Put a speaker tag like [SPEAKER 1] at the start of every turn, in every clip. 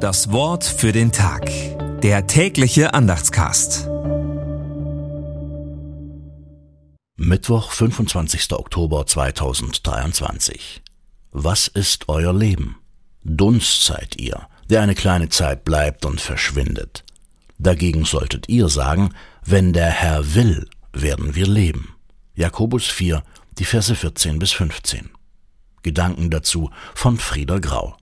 [SPEAKER 1] Das Wort für den Tag. Der tägliche Andachtscast.
[SPEAKER 2] Mittwoch, 25. Oktober 2023. Was ist euer Leben? Dunst seid ihr, der eine kleine Zeit bleibt und verschwindet. Dagegen solltet ihr sagen, wenn der Herr will, werden wir leben. Jakobus 4, die Verse 14 bis 15. Gedanken dazu von Frieder Grau.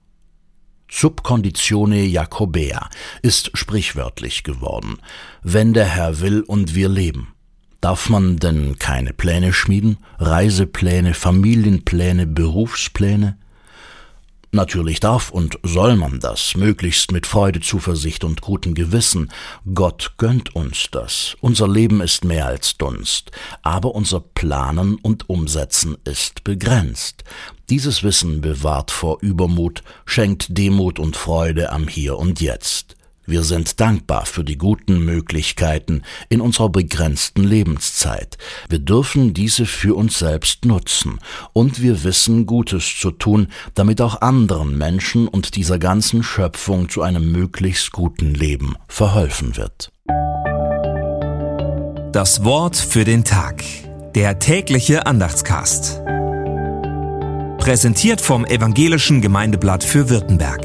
[SPEAKER 2] Subconditione Jacobea ist sprichwörtlich geworden. Wenn der Herr will und wir leben. Darf man denn keine Pläne schmieden? Reisepläne, Familienpläne, Berufspläne? Natürlich darf und soll man das, möglichst mit Freude, Zuversicht und gutem Gewissen. Gott gönnt uns das. Unser Leben ist mehr als Dunst, aber unser Planen und Umsetzen ist begrenzt. Dieses Wissen bewahrt vor Übermut, schenkt Demut und Freude am Hier und Jetzt. Wir sind dankbar für die guten Möglichkeiten in unserer begrenzten Lebenszeit. Wir dürfen diese für uns selbst nutzen und wir wissen Gutes zu tun, damit auch anderen Menschen und dieser ganzen Schöpfung zu einem möglichst guten Leben verholfen wird.
[SPEAKER 1] Das Wort für den Tag. Der tägliche Andachtscast. Präsentiert vom Evangelischen Gemeindeblatt für Württemberg.